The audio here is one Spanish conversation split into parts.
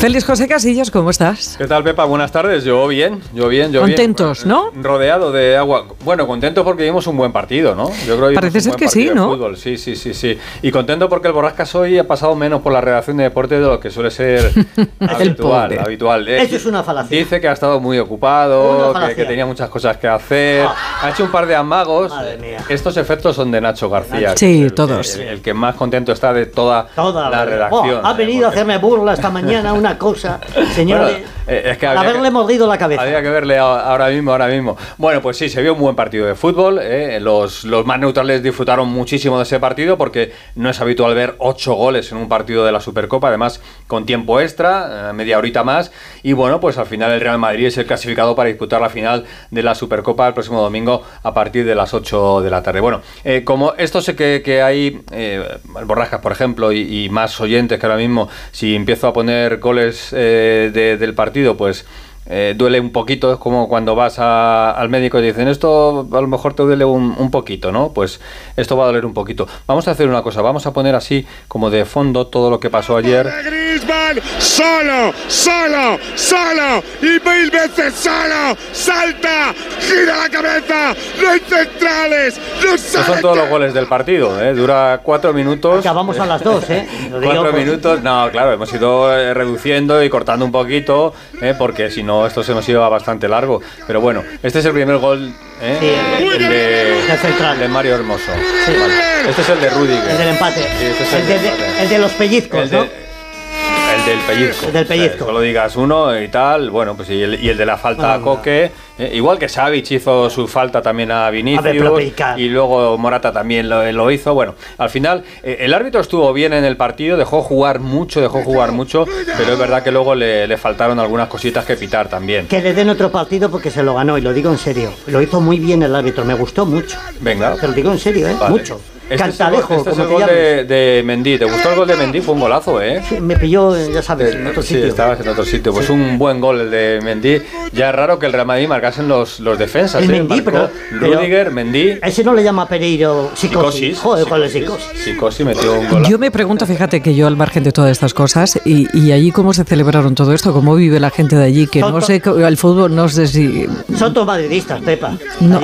Félix José Casillas, ¿cómo estás? ¿Qué tal, Pepa? Buenas tardes. Yo bien, yo bien, yo Contentos, bien. ¿no? Rodeado de agua. Bueno, contento porque vimos un buen partido, ¿no? Yo creo que Parece ser que sí, ¿no? Fútbol. Sí, sí, sí, sí. Y contento porque el Borrascas hoy ha pasado menos por la redacción de deporte de lo que suele ser habitual. habitual. Eso es una falacia. Dice que ha estado muy ocupado, que, tenía muchas cosas que hacer. Ah. Ha hecho un par de amagos. Madre mía. Estos efectos son de Nacho García. Sí, todos. El, que más contento está de toda, la, redacción. ha venido a hacerme burla esta mañana, una cosa. Señor, eh, es que haberle mordido la cabeza. Había que verle ahora mismo, ahora mismo. Bueno, pues sí, se vio un buen partido de fútbol. Eh. Los, los más neutrales disfrutaron muchísimo de ese partido porque no es habitual ver ocho goles en un partido de la Supercopa, además con tiempo extra, eh, media horita más. Y bueno, pues al final el Real Madrid es el clasificado para disputar la final de la Supercopa el próximo domingo a partir de las 8 de la tarde. Bueno, como esto sé que, que hay Borrascas, por ejemplo, y, más oyentes que ahora mismo, si empiezo a poner goles del partido, pues eh, duele un poquito, es como cuando vas al médico y dicen esto a lo mejor te duele un, poquito, ¿no? Pues esto va a doler un poquito. Vamos a hacer una cosa, vamos a poner así como de fondo todo lo que pasó ayer. Solo, solo, solo y mil veces solo, salta, gira la cabeza, no hay centrales, no Estos son todos los goles del partido, ¿eh? dura cuatro minutos. vamos a las dos, ¿eh? cuatro minutos, no, claro, hemos ido eh, reduciendo y cortando un poquito, ¿eh? porque si no esto se nos iba bastante largo. Pero bueno, este es el primer gol ¿eh? el, de, Mario Hermoso. Este es el de Rudiger. El del empate. el, de, los pellizcos, ¿no? El del pellizco. El del pellizco. solo digas uno y tal, bueno, pues y el, de la falta a Coque. Eh, igual que Savic hizo su falta también a Vinicius. y luego Morata también lo, hizo. Bueno, al final eh, el árbitro estuvo bien en el partido, dejó jugar mucho, dejó jugar mucho, pero es verdad que luego le, le faltaron algunas cositas que pitar también. Que le den otro partido porque se lo ganó, y lo digo en serio. Lo hizo muy bien el árbitro, me gustó mucho. Venga. Te lo digo en serio, ¿eh? Mucho. Este Cantalejo. Este es el gol de, de, Mendy. ¿Te gustó el gol de Mendy? Fue un golazo, ¿eh? Sí, me pilló, ya sabes, en otro sitio. Sí, estabas en otro sitio. Pues un buen gol el de Mendy. Ya es raro que el Real Madrid marcasen los, los defensas. El ¿eh? Mendy, pero. Rudiger, Mendy. Ese no le llama Pereiro psicosis. Joder, ¿cuál es psicosis? Psicosis metió un gol. Yo me pregunto, fíjate que yo al margen de todas estas cosas, y, y allí cómo se celebraron todo esto, cómo vive la gente de allí, que no sé, el fútbol no sé si. Son todos madridistas, Pepa.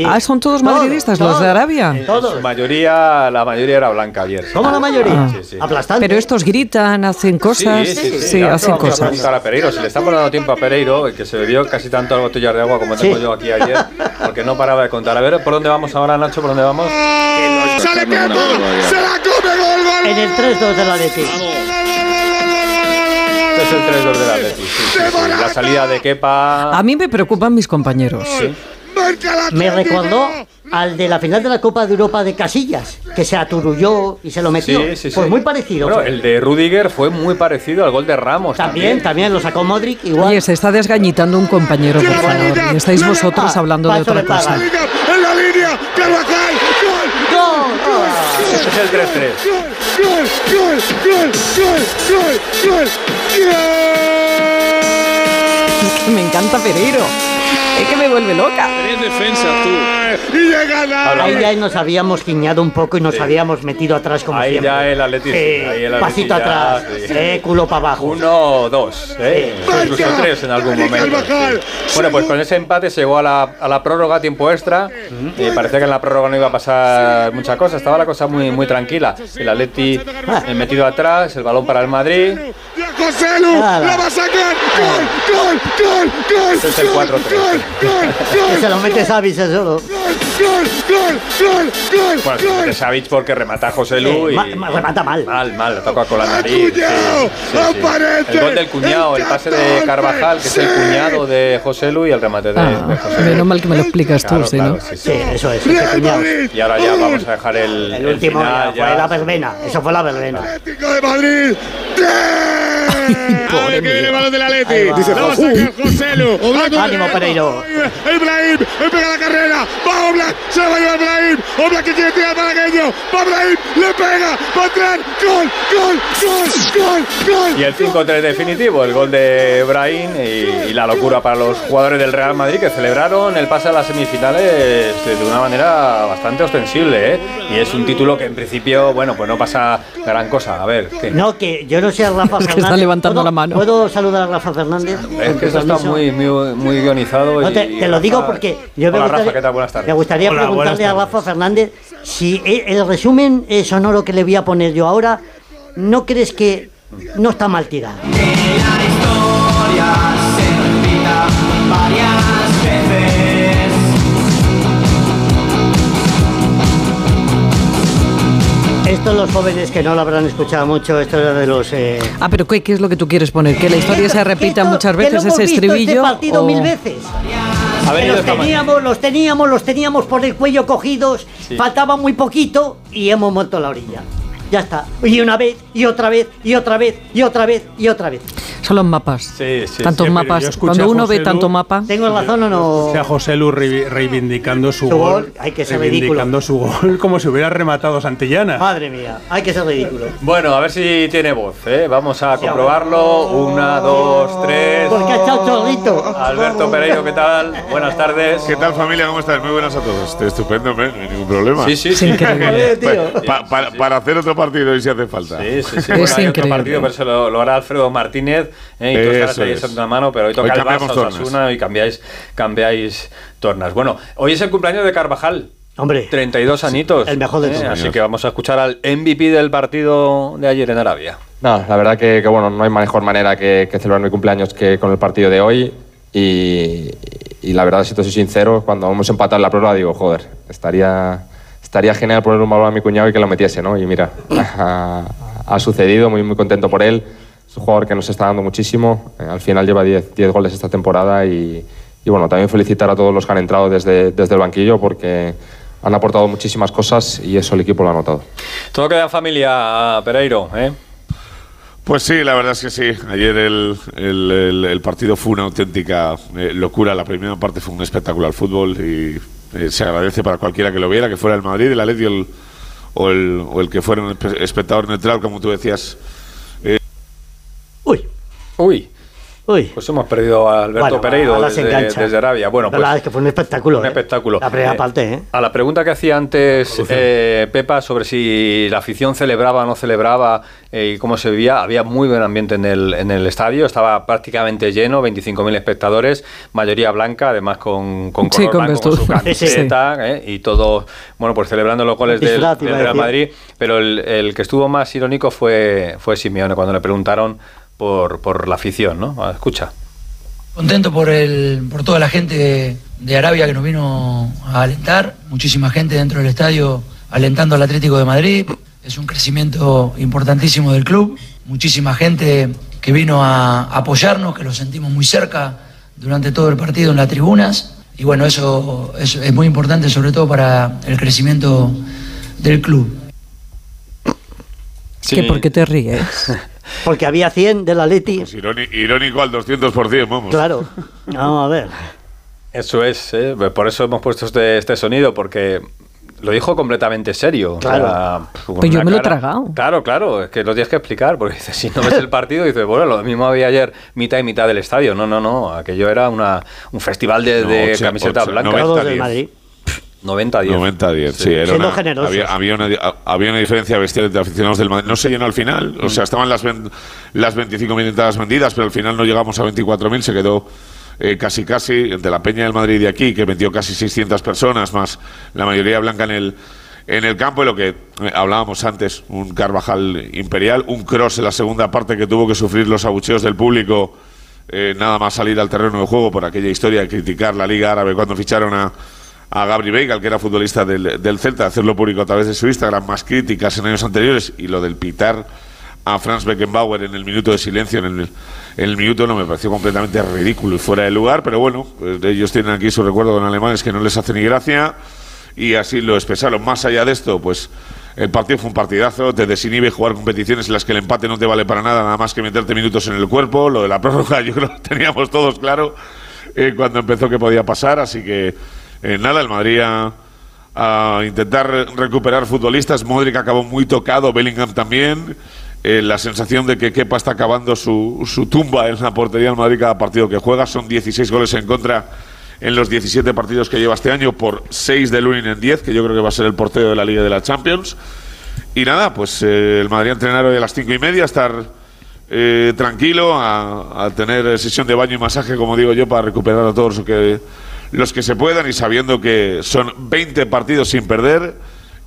ah, son todos madridistas, los de Arabia. Todos. mayoría, la mayoría era blanca. ¿Cómo la mayoría? Aplastante. Pero estos gritan, hacen cosas. Sí, sí, hacen cosas. a Pereiro. Si le estamos dando tiempo a Pereiro, que se bebió casi tanto al botellar de agua como tengo yo aquí ayer, porque no paraba de contar. A ver, ¿por dónde vamos ahora, Nacho? ¿Por dónde vamos? ¡Sale Kepa! ¡Se la come gol, gol! En el 3-2 de la es el 3-2 de la Leti. La salida de Kepa. A mí me preocupan mis compañeros. Me recordó al de la final de la Copa de Europa de Casillas, que se aturulló y se lo metió. pues muy parecido. Bueno, el de Rudiger fue muy parecido al gol de Ramos. También, también, lo sacó Modric igual. Oye, se está desgañitando un compañero, por favor. Y estáis vosotros hablando de otra cosa. En la línea, gol, Este es el 3-3. Gol, gol, gol, gol, gol, gol, gol. Me encanta Pereiro. Es que me vuelve loca. Defensa tú. Y llega Ahí ya nos habíamos guiñado un poco y nos habíamos metido atrás como ahí siempre. Ya el Atlético. ahí el pasito atrás. Eh, culo para abajo. Uno, dos. Eh. Incluso tres en algún momento. Bueno, pues con ese empate se llegó a la, a la prórroga, tiempo extra. Y parecía que en la prórroga no iba a pasar mucha cosa. Estaba la cosa muy, muy tranquila. El Atleti ah. metido atrás, el balón para el Madrid. José Lu, la va a sacar. Gol, gol, gol, gol. Este es el 4-3 que se lo mete Savic solo. ¡Gol, gol, gol, gol! Bueno, se mete Savic porque remata a José Lu y... remata mal. Mal, mal, le toca con la nariz. el gol del cuñado, el pase de Carvajal, que es el cuñado de José Lu y el remate de, ah, José Lu. Menos mal que me lo explicas tú, ¿sí, ¿no? Sí, eso es, Y ahora ya vamos a dejar el, último, fue la verbena, eso fue la verbena. Atlético de Madrid, ¡3! A ver que viene el balón de la Leti. Dice La va a sacar José Lu. Ánimo, Pereiro. Ibrahim, pega la carrera. Va Oblak, se va a llevar Ibrahim. Oblak que quiere tirar para aquello. Va Ibrahim, le pega. Va a entrar. Gol, gol, gol, gol, gol. Y el 5-3 definitivo, el gol de Brahim y, y la locura para los jugadores del Real Madrid que celebraron el pase a las semifinales de una manera bastante ostensible. ¿eh? Y es un título que en principio, bueno, pues no pasa gran cosa. A ver, ¿qué? No, que yo no sé a Rafa Fernández. Levantando ¿Puedo- la mano. ¿Puedo saludar a Rafa Fernández? Es que tu esto está muy, muy, muy guionizado. No, y- te, y te lo digo Rafa- porque yo me Hola, gustaría, Rafa, ¿qué tal? Buenas tardes. me gustaría Hola, preguntarle a Rafa Fernández si e- el resumen eh, sonoro que le voy a poner yo ahora, ¿no crees que no está mal tirado? Esto los jóvenes que no lo habrán escuchado mucho, esto era de los... eh, Ah, pero ¿qué, qué es lo que tú quieres poner? ¿Que la historia se repita muchas veces ese visto estribillo? Este partido o- mil veces. Que venido los teníamos, los teníamos, los teníamos por el cuello cogidos, Sí. faltaba muy poquito y hemos muerto a la orilla. Ya está. Y una vez, y otra vez, y otra vez, y otra vez, y otra vez. Son los mapas. Sí, sí, Tantos sí, mapas. Cuando a uno ve tanto mapa. ¿Tengo razón o no? O sea, José Lu reivi- reivindicando su, Su gol. gol, hay que ser reivindicando su gol como si hubiera rematado Santillana. Madre mía, hay que ser ridículo. Bueno, a ver si tiene voz, ¿eh? Vamos a comprobarlo. Una, dos, tres. Porque ha echado chorrito. Alberto Pereiro, ¿qué tal? Buenas tardes. ¿Qué tal familia? ¿Cómo estáis? Muy buenas a todos. Estoy estupendo, ¿eh? no hay ningún problema. Sí, sí, sí. increíble. tío. Pa- pa- para hacer otro partido y si hace falta. Sí, sí, sí. Es Bueno, hay otro increíble. partido, pero se lo, lo hará Alfredo Martínez. ¿eh? Y tú estarás ahí echando una mano, pero hoy Hoy toca el cambiamos Barça, tornas. Osasuna y cambiáis, cambiáis tornas. Bueno, hoy es el cumpleaños de Carvajal. Hombre, 32 añitos. El mejor de todos. Así que vamos a escuchar al MVP del partido de ayer en Arabia. No, la verdad que, que, bueno, no hay mejor manera que, que celebrar mi cumpleaños que con el partido de hoy. Y, y la verdad, si te soy sincero, cuando hemos empatado en la prórroga digo, joder, estaría, estaría genial poner un balón a mi cuñado y que lo metiese, ¿no? Y mira, ha, ha sucedido, muy, muy contento por él. Es un jugador que nos está dando muchísimo. Eh, al final lleva 10 10 goles esta temporada y, y bueno, también felicitar a todos los que han entrado desde, desde el banquillo porque han aportado muchísimas cosas y eso el equipo lo ha notado. Todo queda en familia, Pereiro, ¿eh? Pues sí, la verdad es que sí. Ayer el, el- el- el partido fue una auténtica eh, locura. La primera parte fue un espectacular fútbol y eh, se agradece para cualquiera que lo viera, que fuera el Madrid, el Atleti o el, o el, o el que fuera un espe- espectador neutral, como tú decías. uy, Uy, uy. pues hemos perdido a Alberto Bueno, Pereiro desde, desde Arabia. Bueno, La verdad pues es que fue un espectáculo. un ¿eh? espectáculo. La primera Eh, parte, ¿eh? A la pregunta que hacía antes eh, Pepa sobre si la afición celebraba o no celebraba eh, y cómo se vivía, había muy buen ambiente en el, en el estadio, estaba prácticamente lleno, 25.000 espectadores, mayoría blanca, además con, con Sí, color con blanco, con su vestuario. Sí, sí. camiseta eh, y todo, bueno, pues celebrando los goles del, del Real. Madrid, pero el, el que estuvo más irónico fue, fue Simeone cuando le preguntaron por, por la afición, ¿no? Ah, Escucha. Contento por, el, por toda la gente de Arabia que nos vino a alentar, muchísima gente dentro del estadio alentando al Atlético de Madrid. Es un crecimiento importantísimo del club, muchísima gente que vino a apoyarnos, que lo sentimos muy cerca durante todo el partido en las tribunas. Y bueno, eso, eso es muy importante sobre todo para el crecimiento del club. ¿Qué, ¿Por qué te ríes? Porque había 100 del Atleti. Pues irónico al 200%, vamos. Claro. Vamos a ver. Eso es, ¿eh? por eso hemos puesto este, este sonido, porque lo dijo completamente serio. Claro. Pero pues yo me lo he tragado. Claro, claro, es que lo tienes que explicar, porque dices, si no ves el partido, dices, bueno, lo mismo había ayer mitad y mitad del estadio. No, no, no, aquello era una, un festival de, no, de camisetas blancas. 90-10. 90-10, sí. era Siendo una- generosos. Había, había una, había una diferencia bestial entre aficionados del Madrid. No se llenó al final, Mm. o sea, estaban las, ven- las 25.000 entradas vendidas, pero al final no llegamos a 24.000, se quedó eh, casi casi entre la Peña del Madrid de aquí, que metió casi 600 personas, más la mayoría blanca en el, en el campo, y lo que eh, hablábamos antes, un Carvajal imperial, un cross en la segunda parte que tuvo que sufrir los abucheos del público. eh, nada más salir al terreno de juego por aquella historia de criticar la Liga Árabe cuando ficharon a, a Gabri Veiga, que era futbolista del, del Celta, hacerlo público a través de su Instagram, más críticas en años anteriores, y lo del pitar a Franz Beckenbauer en el minuto de silencio, en el, el minuto no me pareció completamente ridículo y fuera de lugar, pero bueno, pues ellos tienen aquí su recuerdo con alemanes que no les hace ni gracia, y así lo expresaron. Más allá de esto, pues El partido fue un partidazo, te desinhibe jugar competiciones en las que el empate no te vale para nada, nada más que meterte minutos en el cuerpo. Lo de la prórroga yo creo que teníamos todos claro eh, cuando empezó que podía pasar, así que eh, nada, el Madrid a, intentar recuperar futbolistas. Modric acabó muy tocado, Bellingham también. Eh, la sensación de que Kepa está acabando su, su tumba en la portería del Madrid cada partido que juega. Son 16 goles en contra en los 17 partidos que lleva este año por 6 de Lunin en 10, que yo creo que va a ser el portero de la Liga de la Champions. Y nada, pues eh, el Madrid entrenar hoy a las 5 y media, estar eh, tranquilo, a, a, tener sesión de baño y masaje, como digo yo, para recuperar a todos los que, los que se puedan y sabiendo que son 20 partidos sin perder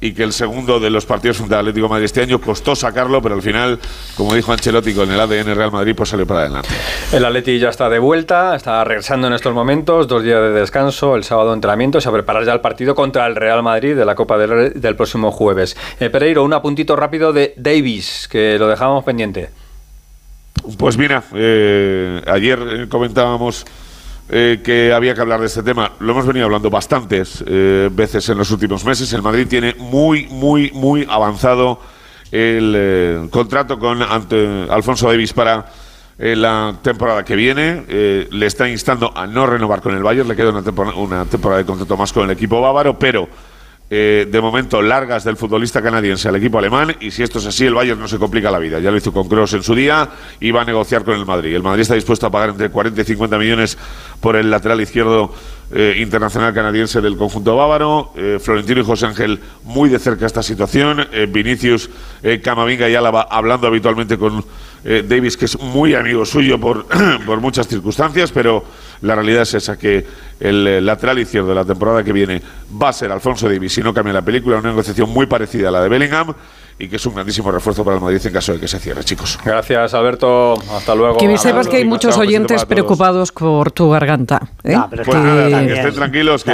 y que el segundo de los partidos frente al Atlético de Madrid este año costó sacarlo, pero al final, como dijo Ancelotti con el ADN Real Madrid, pues salió para adelante. El Atleti ya está de vuelta, está regresando en estos momentos, dos días de descanso, el sábado entrenamiento, a preparar ya el partido contra el Real Madrid de la Copa del, del próximo jueves. Eh, Pereiro, un apuntito rápido de Davis, que lo dejamos pendiente. Pues mira, eh, ayer comentábamos eh, que había que hablar de este tema. Lo hemos venido hablando bastantes eh, veces en los últimos meses. El Madrid tiene muy, muy, muy avanzado el eh, contrato con Alfonso Davis para la temporada que viene. Le está instando a no renovar con el Bayern. Le queda una temporada, una temporada de contrato más con el equipo bávaro, pero eh, de momento largas del futbolista canadiense al equipo alemán. Y si esto es así el Bayern no se complica la vida. Ya lo hizo con Kroos en su día y va a negociar con el Madrid. El Madrid está dispuesto a pagar entre 40 y 50 millones por el lateral izquierdo eh, internacional canadiense del conjunto bávaro. Eh, Florentino y José Ángel muy de cerca esta situación. Eh, Vinicius, Camavinga y Álava hablando habitualmente con Davis que es muy amigo suyo por, por muchas circunstancias pero la realidad es esa, que el lateral izquierdo de la temporada que viene va a ser Alfonso Davis si no cambia la película, una negociación muy parecida a la de Bellingham y que es un grandísimo refuerzo para el Madrid en caso de que se cierre, chicos. Gracias, Alberto. Hasta luego. Que sepas que hay muchos oyentes preocupados por tu garganta. ¿eh? No, pero pues que... nada, que estén tranquilos, que,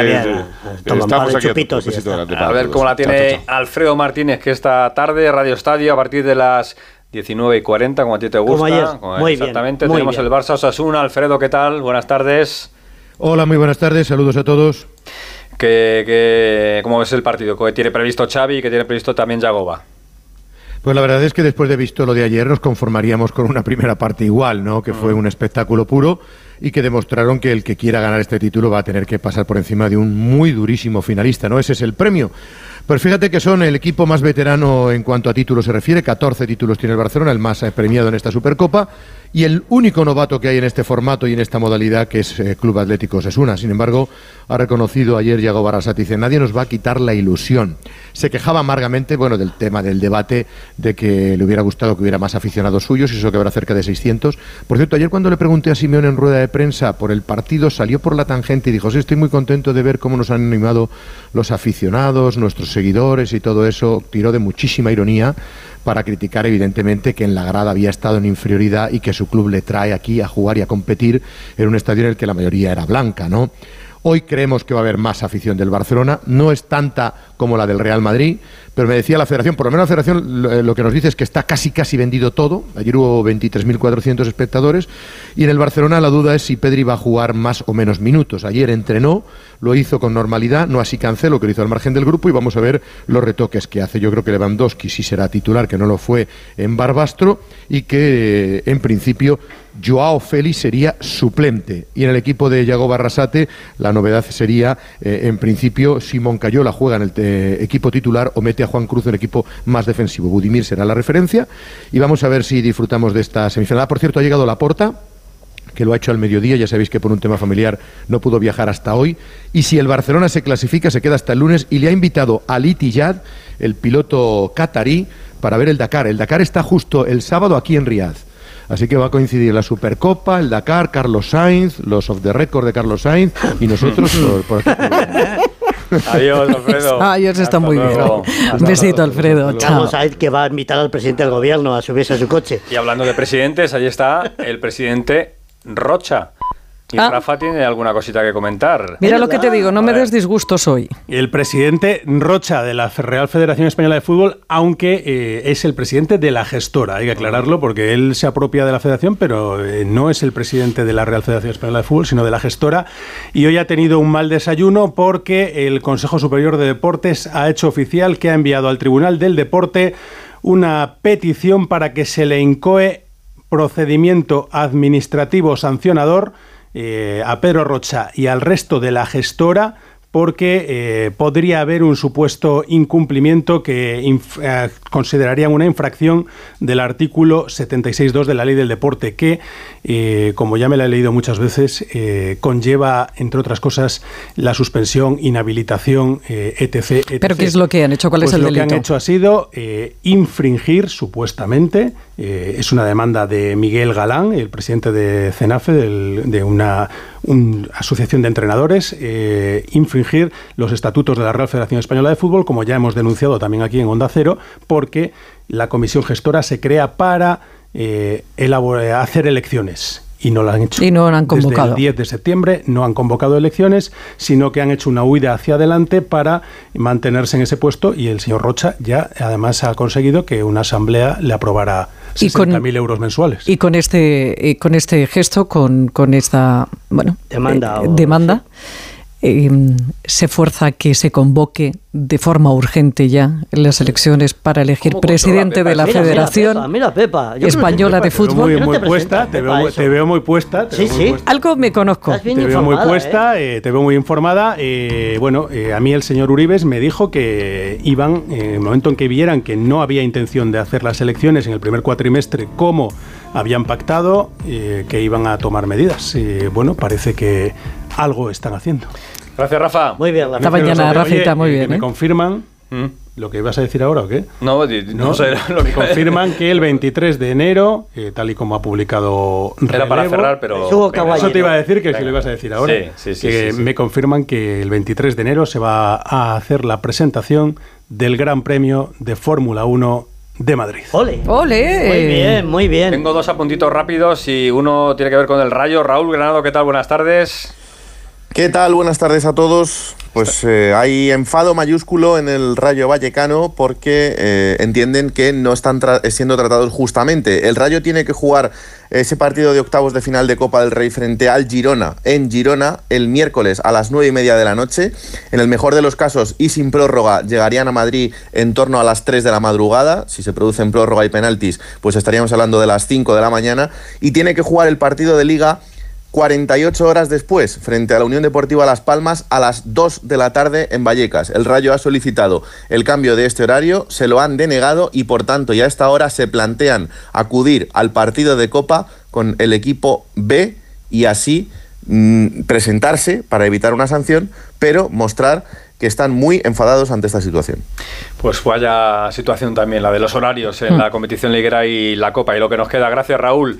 que estamos aquí. Chupitos a, a ver cómo la tiene chao, chao. Alfredo Martínez, que esta tarde, Radio Estadio, a partir de las 19 y 40, como a ti te gusta. Como ayer. Muy Exactamente. Bien, muy Tenemos bien. el Barça Osasuna. Alfredo, ¿qué tal? Buenas tardes. Hola, muy buenas tardes. Saludos a todos. ¿Qué, qué, cómo ves el partido? ¿Qué tiene previsto Xavi y qué tiene previsto también Jagoba? Pues la verdad es que después de visto lo de ayer nos conformaríamos con una primera parte igual, ¿no? Que fue un espectáculo puro y que demostraron que el que quiera ganar este título va a tener que pasar por encima de un muy durísimo finalista, ¿no? Ese es el premio. Pues fíjate que son el equipo más veterano en cuanto a títulos se refiere, 14 títulos tiene el Barcelona, el más premiado en esta Supercopa, y el único novato que hay en este formato y en esta modalidad que es eh, Club Atlético Sesuna. Sin embargo, ha reconocido ayer Yago Barrasat, dice, nadie nos va a quitar la ilusión. Se quejaba amargamente, bueno, del tema del debate de que le hubiera gustado que hubiera más aficionados suyos, y eso que habrá cerca de 600. Por cierto, ayer cuando le pregunté a Simeón en rueda de prensa por el partido, salió por la tangente y dijo, sí, estoy muy contento de ver cómo nos han animado los aficionados, nuestros seguidores y todo eso. Tiró de muchísima ironía para criticar evidentemente que en la grada había estado en inferioridad y que su club le trae aquí a jugar y a competir en un estadio en el que la mayoría era blanca, ¿no? Hoy creemos que va a haber más afición del Barcelona, no es tanta como la del Real Madrid, pero me decía la Federación, por lo menos la Federación lo, lo que nos dice es que está casi casi vendido todo. Ayer hubo 23.400 espectadores y en el Barcelona la duda es si Pedri va a jugar más o menos minutos. Ayer entrenó, lo hizo con normalidad, no así Cancelo, que lo hizo al margen del grupo y vamos a ver los retoques que hace. Yo creo que Lewandowski sí será titular, que no lo fue en Barbastro y que en principio Joao Félix sería suplente. Y en el equipo de Yago Barrasate, la novedad sería, eh, en principio, Simón Cayola juega en el eh, equipo titular o mete a Juan Cruz en equipo más defensivo. Budimir será la referencia. Y vamos a ver si disfrutamos de esta semifinal. Ah, por cierto, ha llegado la porta que lo ha hecho al mediodía, ya sabéis que por un tema familiar no pudo viajar hasta hoy, y si el Barcelona se clasifica se queda hasta el lunes y le ha invitado a Ali Tijad, el piloto catarí, para ver el Dakar. El Dakar está justo el sábado aquí en Riad. Así que va a coincidir la Supercopa, el Dakar, Carlos Sainz, los of the record de Carlos Sainz y nosotros por, por Adiós, Alfredo. Adiós, está muy luego. bien. Hasta Un besito, Alfredo. Chao. Carlos Sainz que va a invitar al presidente del gobierno a subirse a su coche. Y hablando de presidentes, ahí está el presidente Rocha. Y Ah. Rafa tiene alguna cosita que comentar. Mira lo que te digo, no me des disgustos hoy. El presidente Rocha de la Real Federación Española de Fútbol, aunque eh, es el presidente de la gestora, hay que aclararlo porque él se apropia de la federación, pero eh, no es el presidente de la Real Federación Española de Fútbol, sino de la gestora. Y hoy ha tenido un mal desayuno porque el Consejo Superior de Deportes ha hecho oficial que ha enviado al Tribunal del Deporte una petición para que se le incoe procedimiento administrativo sancionador eh, a Pedro Rocha y al resto de la gestora porque eh, podría haber un supuesto incumplimiento que inf- eh, considerarían una infracción del artículo 76.2 de la ley del deporte, que, eh, como ya me la he leído muchas veces, conlleva, entre otras cosas, la suspensión, inhabilitación, etc, etc. ¿Pero qué es lo que han hecho? ¿Cuál es Pues el lo que delito? han hecho ha sido infringir, supuestamente, es una demanda de Miguel Galán, el presidente de CENAFE, del- de una un- asociación de entrenadores, eh, infringir los estatutos de la Real Federación Española de Fútbol, como ya hemos denunciado también aquí en Onda Cero, porque la comisión gestora se crea para eh, elabor- hacer elecciones. Y no la han hecho. Y no han convocado. Desde el 10 de septiembre no han convocado elecciones, sino que han hecho una huida hacia adelante para mantenerse en ese puesto y el señor Rocha ya además ha conseguido que una asamblea le aprobara 60.000 euros mensuales. Y con este, eh, con este gesto, con, con esta bueno, Demanda eh, o- demanda eh, se fuerza que se convoque de forma urgente ya las elecciones para elegir ¿Cómo controla presidente de la Mira, mira, Federación Pepa, mira, Pepa. Española de Te veo Fútbol. muy, No muy te puesta, veo, muy- eso. te veo muy puesta. te Sí, veo muy sí. puesta. Algo me conozco. Te veo muy informada, puesta, eh, te veo muy informada. eh, bueno, eh, a mí el señor Uribes me dijo que iban, eh, en el momento en que vieran que no había intención de hacer las elecciones en el primer cuatrimestre como habían pactado, eh, que iban a tomar medidas. Eh, bueno, parece que algo están haciendo. Gracias, Rafa. Muy bien, la Esta Oye, mañana, Rafita, muy eh, bien. Me ¿eh? confirman Mm. lo que ibas a decir ahora, ¿o qué? No, no, No, sé lo me que confirman que el 23 de enero, eh, tal y como ha publicado Era para Relevo, cerrar, pero. Venga. Eso te iba a decir que si Venga. lo ibas a decir ahora. Sí, sí, sí, que sí, sí. me confirman que el 23 de enero se va a hacer la presentación del Gran Premio de Fórmula 1 de Madrid. Ole. ¡Ole! Muy bien, muy bien. Tengo dos apuntitos rápidos y uno tiene que ver con el rayo. Raúl Granado, ¿qué tal? Buenas tardes. ¿Qué tal? Buenas tardes a todos. Pues eh, hay enfado mayúsculo en el Rayo Vallecano porque eh, entienden que no están tra- siendo tratados justamente. El Rayo tiene que jugar ese partido de octavos de final de Copa del Rey frente al Girona en Girona el miércoles a las nueve y media de la noche. En el mejor de los casos y sin prórroga llegarían a Madrid en torno a las 3 de la madrugada. Si se producen prórroga y penaltis, pues estaríamos hablando de las 5 de la mañana. Y tiene que jugar el partido de liga 48 horas después, frente a la Unión Deportiva Las Palmas, a las 2 de la tarde en Vallecas. El Rayo ha solicitado el cambio de este horario, se lo han denegado y por tanto ya a esta hora se plantean acudir al partido de Copa con el equipo B y así mm, presentarse para evitar una sanción, pero mostrar que están muy enfadados ante esta situación. Pues vaya situación también, la de los horarios en la competición liguera y la Copa. Y lo que nos queda, gracias Raúl.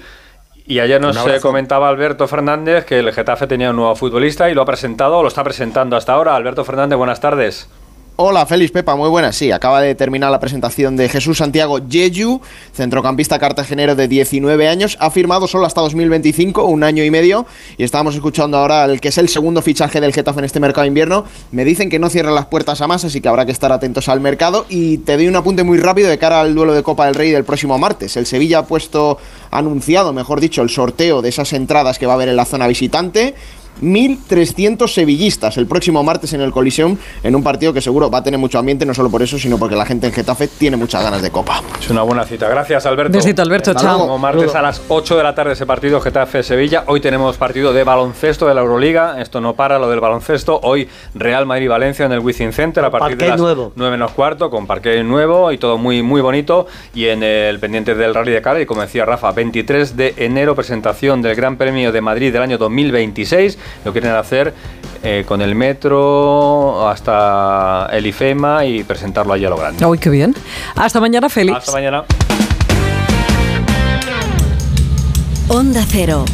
Y ayer nos eh, comentaba Alberto Fernández que el Getafe tenía un nuevo futbolista y lo ha presentado, o lo está presentando hasta ahora. Alberto Fernández, buenas tardes. Hola, Félix Pepa, muy buenas. Sí, acaba de terminar la presentación de Jesús Santiago Yeyu, centrocampista cartagenero de 19 años. Ha firmado solo hasta 2025, un año y medio. Y estábamos escuchando ahora el que es el segundo fichaje del Getafe en este mercado de invierno. Me dicen que no cierran las puertas a más, así que habrá que estar atentos al mercado. Y te doy un apunte muy rápido de cara al duelo de Copa del Rey del próximo martes. El Sevilla ha puesto, anunciado, mejor dicho, el sorteo de esas entradas que va a haber en la zona visitante. 1.300 sevillistas el próximo martes en el Coliseum en un partido que seguro va a tener mucho ambiente, no solo por eso, sino porque la gente en Getafe tiene muchas ganas de copa. Es una buena cita. Gracias, Alberto. Besito, Alberto, chao. luego. martes a las 8 de la tarde ese partido Getafe-Sevilla. Hoy tenemos partido de baloncesto de la Euroliga. Esto no para, lo del baloncesto. Hoy Real Madrid-Valencia en el Wizzing Center a partir de las nuevo. 9 menos cuarto, con parque nuevo y todo muy, muy bonito. Y en el pendiente del Rally de y como decía Rafa, 23 de enero, presentación del Gran Premio de Madrid del año 2026. Lo quieren hacer eh, con el metro hasta el IFEMA y presentarlo allí a lo grande. Uy, qué bien. Hasta mañana, Félix. Hasta mañana. Onda Cero.